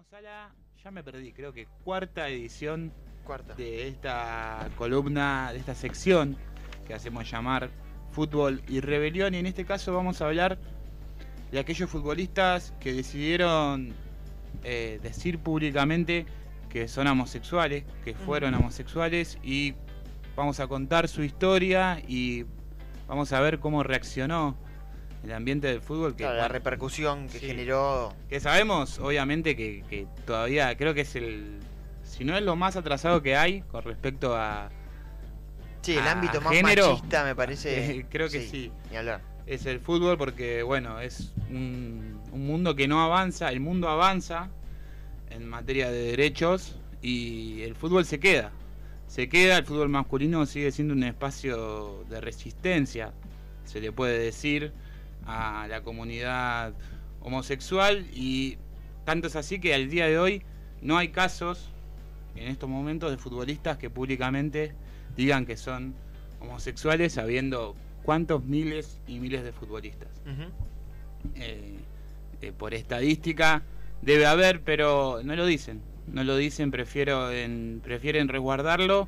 Llegamos a la, ya me perdí, creo que cuarta edición Cuarta. de esta columna, de esta sección que hacemos llamar Fútbol y Rebelión. Y en este caso vamos a hablar de aquellos futbolistas que decidieron eh, decir públicamente que son homosexuales, que fueron homosexuales y vamos a contar su historia y vamos a ver cómo reaccionó el ambiente del fútbol. Que Claro, la repercusión que Sí. generó. que sabemos, obviamente, que, que todavía creo que es el. Si no es lo más atrasado que hay con respecto a. Sí, el a ámbito más género, machista me parece. eh, creo que sí. Ni hablar. Es el fútbol porque, bueno, es un, un mundo que no avanza. El mundo avanza en materia de derechos y el fútbol se queda. Se queda, el fútbol masculino sigue siendo un espacio de resistencia, se le puede decir, a la comunidad homosexual y tanto es así que al día de hoy no hay casos en estos momentos de futbolistas que públicamente digan que son homosexuales sabiendo cuántos miles y miles de futbolistas. Eh, eh, por estadística debe haber, pero no lo dicen. No lo dicen, prefiero en- prefieren resguardarlo.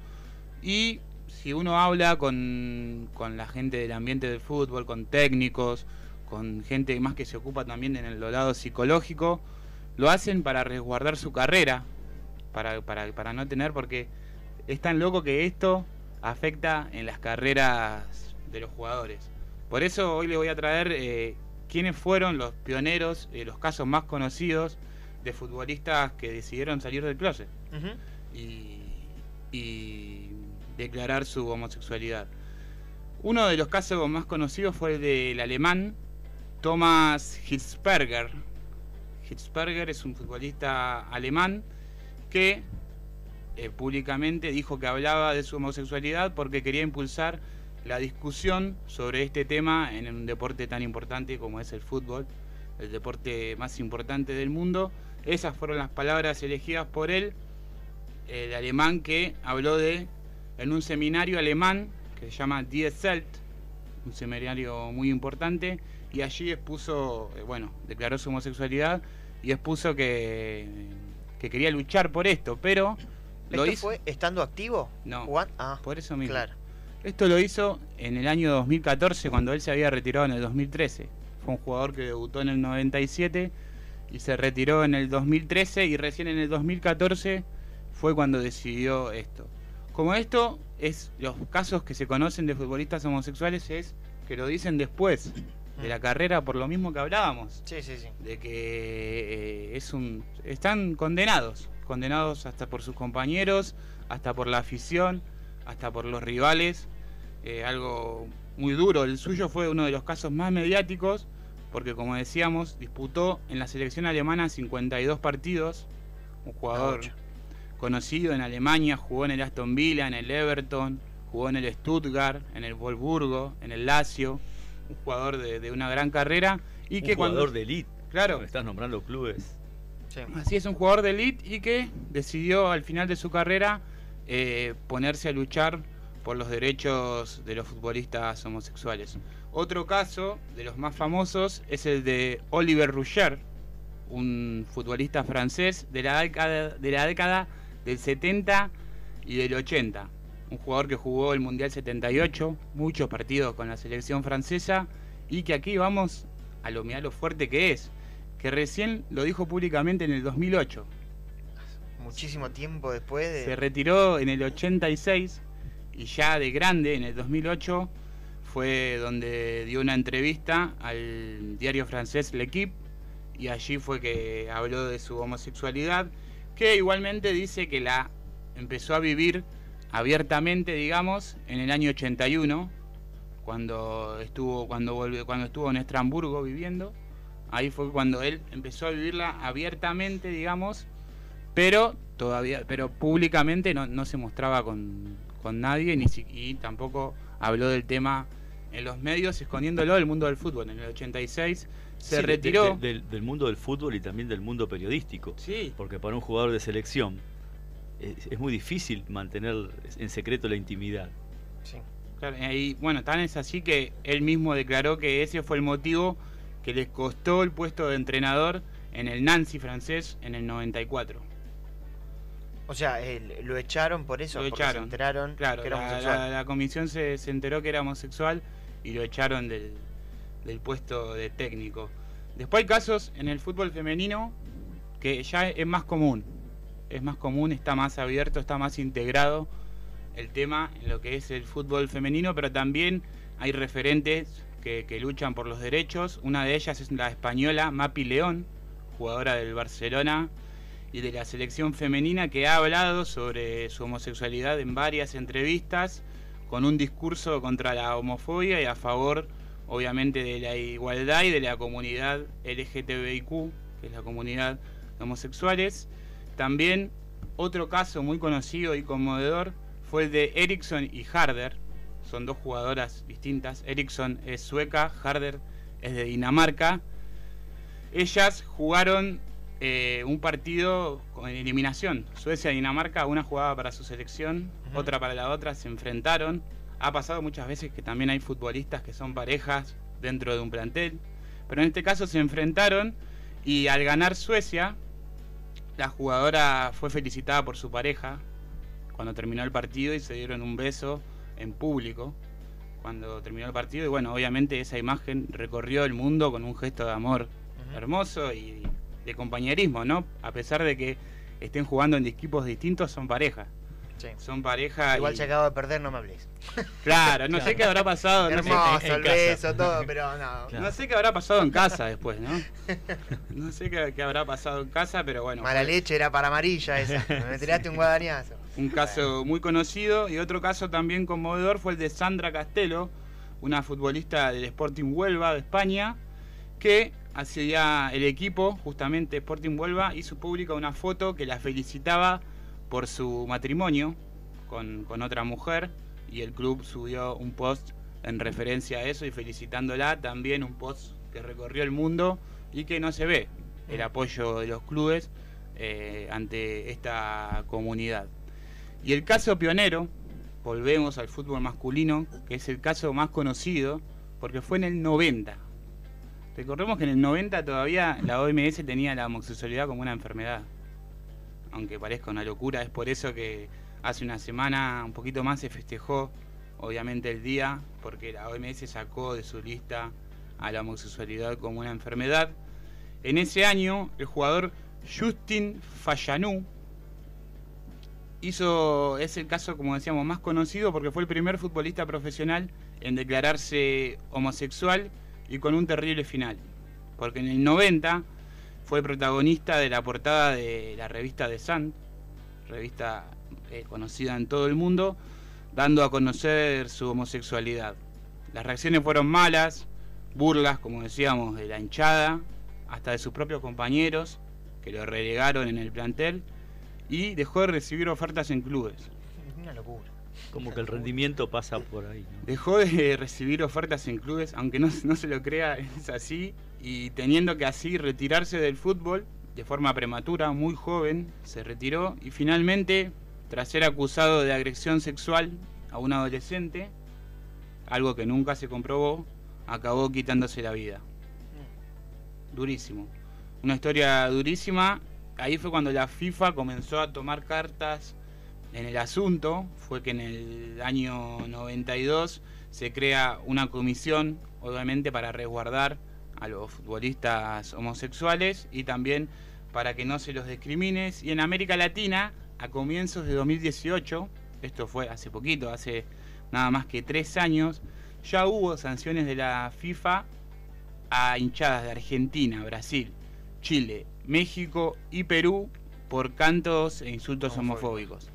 Y si uno habla con, con la gente del ambiente del fútbol, con técnicos, con gente más que se ocupa también en el lado psicológico, lo hacen para resguardar su carrera, para, para, para no tener, porque es tan loco que esto afecta en las carreras de los jugadores. Por eso hoy le voy a traer eh, quiénes fueron los pioneros, eh, los casos más conocidos de futbolistas que decidieron salir del closet y declarar su homosexualidad. Uno de los casos más conocidos fue el del alemán Thomas Hitzberger. Hitzberger es un futbolista alemán que eh, públicamente dijo que hablaba de su homosexualidad porque quería impulsar la discusión sobre este tema en un deporte tan importante como es el fútbol, el deporte más importante del mundo. Esas fueron las palabras elegidas por él, el alemán que habló de en un seminario alemán que se llama Die Zelt, un seminario muy importante, y allí expuso, eh, bueno, declaró su homosexualidad y expuso que, que quería luchar por esto, pero lo ¿Esto hizo. fue estando activo? No, Ah, por eso mismo. claro. Esto lo hizo en el año 2014, cuando él se había retirado en el 2013. Fue un jugador que debutó en el 97 y se retiró en el 2013 y recién en el 2014 fue cuando decidió esto. Como esto es los casos que se conocen de futbolistas homosexuales es que lo dicen después de la carrera por lo mismo que hablábamos Sí, sí, sí. de que eh, es un están condenados, condenados hasta por sus compañeros, hasta por la afición, hasta por los rivales, eh, algo muy duro. El suyo fue uno de los casos más mediáticos porque como decíamos, disputó en la selección alemana 52 partidos, un jugador. Conocido en Alemania, jugó en el Aston Villa, en el Everton, jugó en el Stuttgart, en el Wolfsburgo, en el Lazio, un jugador de, de una gran carrera y un que jugador cuando de elite. claro, Me estás nombrando clubes. Sí. Así es, un jugador de elite y que decidió al final de su carrera eh, ponerse a luchar por los derechos de los futbolistas homosexuales. Otro caso de los más famosos es el de Oliver Rougier, un futbolista francés de la década, de la década del 70 y del 80. Un jugador que jugó el Mundial 78, muchos partidos con la selección francesa y que aquí vamos a lo, mirá lo fuerte que es que recién lo dijo públicamente en el 2008. Muchísimo tiempo después de. Se retiró en el 86 y ya de grande, en el 2008, fue donde dio una entrevista al diario francés L'Equipe y allí fue que habló de su homosexualidad, que igualmente dice que la empezó a vivir abiertamente, digamos, en el año 81, cuando estuvo, cuando volvió, cuando estuvo en Estrasburgo viviendo. Ahí fue cuando él empezó a vivirla abiertamente, digamos, pero todavía, pero públicamente no, no se mostraba con, con nadie ni y tampoco habló del tema en los medios, escondiéndolo del mundo del fútbol. En el 86 se Sí, retiró. de- del, del mundo del fútbol y también del mundo periodístico. sí, Porque para un jugador de selección es, es muy difícil mantener en secreto la intimidad. Sí. Claro, y bueno, tan es así que él mismo declaró que ese fue el motivo que les costó el puesto de entrenador en el Nancy francés en el 94. O sea, él- lo echaron por eso, Lo porque echaron. se enteraron Claro, que era la, homosexual. la- la comisión se, se enteró que era homosexual y lo echaron del, del puesto de técnico. Después hay casos en el fútbol femenino que ya es más común. Es más común, está más abierto, está más integrado el tema en lo que es el fútbol femenino, pero también hay referentes que, que luchan por los derechos. Una de ellas es la española Mapi León, jugadora del Barcelona y de la selección femenina que ha hablado sobre su homosexualidad en varias entrevistas con un discurso contra la homofobia y a favor obviamente de la igualdad y de la comunidad LGTBIQ, que es la comunidad de homosexuales. También otro caso muy conocido y conmovedor fue el de Eriksson y Harder. Son dos jugadoras distintas. Eriksson es sueca, Harder es de Dinamarca. Ellas jugaron eh, un partido con eliminación. Suecia-Dinamarca, una jugaba para su selección, otra para la otra, se enfrentaron. Ha pasado muchas veces que también hay futbolistas que son parejas dentro de un plantel, pero en este caso se enfrentaron y al ganar Suecia, la jugadora fue felicitada por su pareja cuando terminó el partido y se dieron un beso en público cuando terminó el partido y bueno, obviamente esa imagen recorrió el mundo con un gesto de amor hermoso y de compañerismo, ¿no? A pesar de que estén jugando en equipos distintos, son pareja. Sí. Son pareja. Igual y- se acabo de perder, no me hables. Claro, no sé qué habrá pasado. No sé, en el casa. beso, todo, pero no. Claro. no sé qué habrá pasado en casa después, ¿no? No sé qué, qué habrá pasado en casa, pero bueno. Mala fue leche era para amarilla esa. Me tiraste un guadañazo. Un caso muy conocido y otro caso también conmovedor fue el de Sandra Castelo, una futbolista del Sporting Huelva de España, que hacía el equipo, justamente Sporting Huelva, hizo pública una foto que la felicitaba por su matrimonio con, con otra mujer y el club subió un post en referencia a eso y felicitándola, también un post que recorrió el mundo y que no se ve el Mm. apoyo de los clubes eh, ante esta comunidad. Y el caso pionero, volvemos al fútbol masculino, que es el caso más conocido, porque fue en el 90. Recordemos que en el 90 todavía la OMS tenía la homosexualidad como una enfermedad. Aunque parezca una locura, es por eso que hace una semana, un poquito más, se festejó, obviamente, el día, porque la OMS sacó de su lista a la homosexualidad como una enfermedad. En ese año, el jugador Justin Fallanou hizo, es el caso, como decíamos, más conocido porque fue el primer futbolista profesional en declararse homosexual y con un terrible final. Porque en el 90 fue protagonista de la portada de la revista The Sun, revista eh, conocida en todo el mundo, dando a conocer su homosexualidad. Las reacciones fueron malas, burlas, como decíamos, de la hinchada, hasta de sus propios compañeros, que lo relegaron en el plantel, y dejó de recibir ofertas en clubes. Una locura. Como que el rendimiento pasa por ahí. ¿no? Dejó de recibir ofertas en clubes, aunque no, no se lo crea, es así, y teniendo que así retirarse del fútbol de forma prematura, muy joven, se retiró y finalmente, tras ser acusado de agresión sexual a un adolescente, algo que nunca se comprobó, acabó quitándose la vida. Durísimo. Una historia durísima. Ahí fue cuando la FIFA comenzó a tomar cartas en el asunto. Fue que en el año 92 se crea una comisión, obviamente, para resguardar a los futbolistas homosexuales y también para que no se los discrimine. Y en América Latina, a comienzos de 2018, esto fue hace poquito, hace nada más que tres años, ya hubo sanciones de la FIFA a hinchadas de Argentina, Brasil, Chile, México y Perú por cantos e insultos homofóbicos.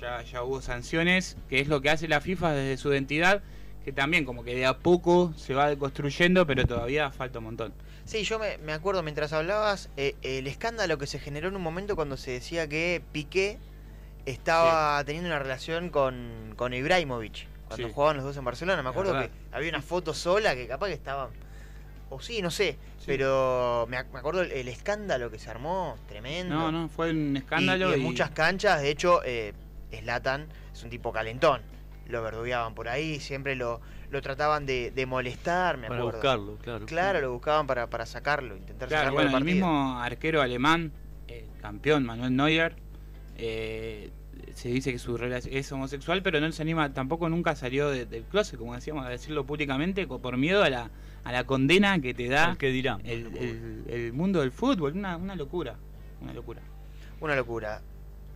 Ya, ya hubo sanciones, que es lo que hace la FIFA desde su identidad, que también como que de a poco se va construyendo, pero todavía falta un montón. Sí, yo me, me acuerdo mientras hablabas eh, el escándalo que se generó en un momento cuando se decía que Piqué estaba teniendo una relación con, con Ibrahimovic cuando Sí. jugaban los dos en Barcelona. Me acuerdo que había una foto sola que capaz que estaba. O sí, no sé. Sí. Pero me, ac- me acuerdo el, el escándalo que se armó, tremendo. No, no, fue un Y- escándalo. Y, en y- muchas canchas, de hecho, eh, Zlatan es un tipo calentón. Lo verdugueaban por ahí, siempre lo, lo trataban de, de molestar, me Para acuerdo. buscarlo, claro. Claro, lo buscaban para, para sacarlo, intentar Claro, sacarlo bueno, del el mismo arquero alemán, eh, campeón, Manuel Neuer, eh, se dice que su relación es homosexual, pero no se anima, tampoco nunca salió de- del closet, como decíamos, a decirlo públicamente, por miedo a la, a la condena que te da ¿Qué dirán? el, el- el mundo del fútbol, una, una locura, una locura. Una locura.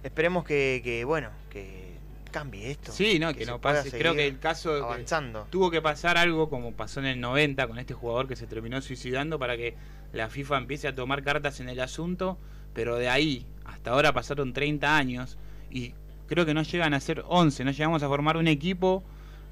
Esperemos que, que, bueno, que cambie esto. Sí, no, que, no pase. Creo que el caso que tuvo que pasar algo como pasó en el 90 con este jugador que se terminó suicidando para que la FIFA empiece a tomar cartas en el asunto, pero de ahí hasta ahora pasaron 30 años y creo que no llegan a ser 11, no llegamos a formar un equipo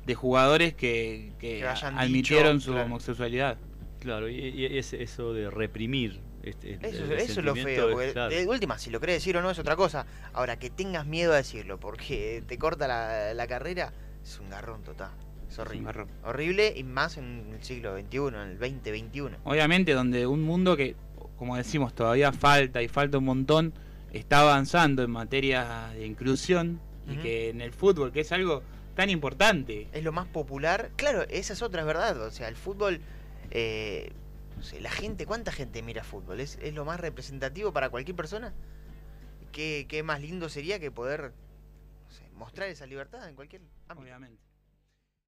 de jugadores que, que admitieron dicho, su claro. homosexualidad. Claro, y, y es eso de reprimir. Este, el- Eso, el eso es lo feo, es- porque claro. de última, si lo querés decir o no es otra cosa. Ahora, que tengas miedo a decirlo porque te corta la, la carrera, es un garrón total. Es Es un horrible. garrón. Horrible y más en el siglo XXI, en el 2021. Obviamente donde un mundo que, como decimos, todavía falta y falta un montón, está avanzando en materia de inclusión y que en el fútbol, que es algo tan importante, Es lo más popular. Claro, esa es otra verdad. O sea, el fútbol. Eh, no sé, la gente, ¿cuánta gente mira fútbol? ¿Es, es lo más representativo para cualquier persona? ¿Qué, qué más lindo sería que poder no sé, mostrar esa libertad en cualquier ámbito? obviamente.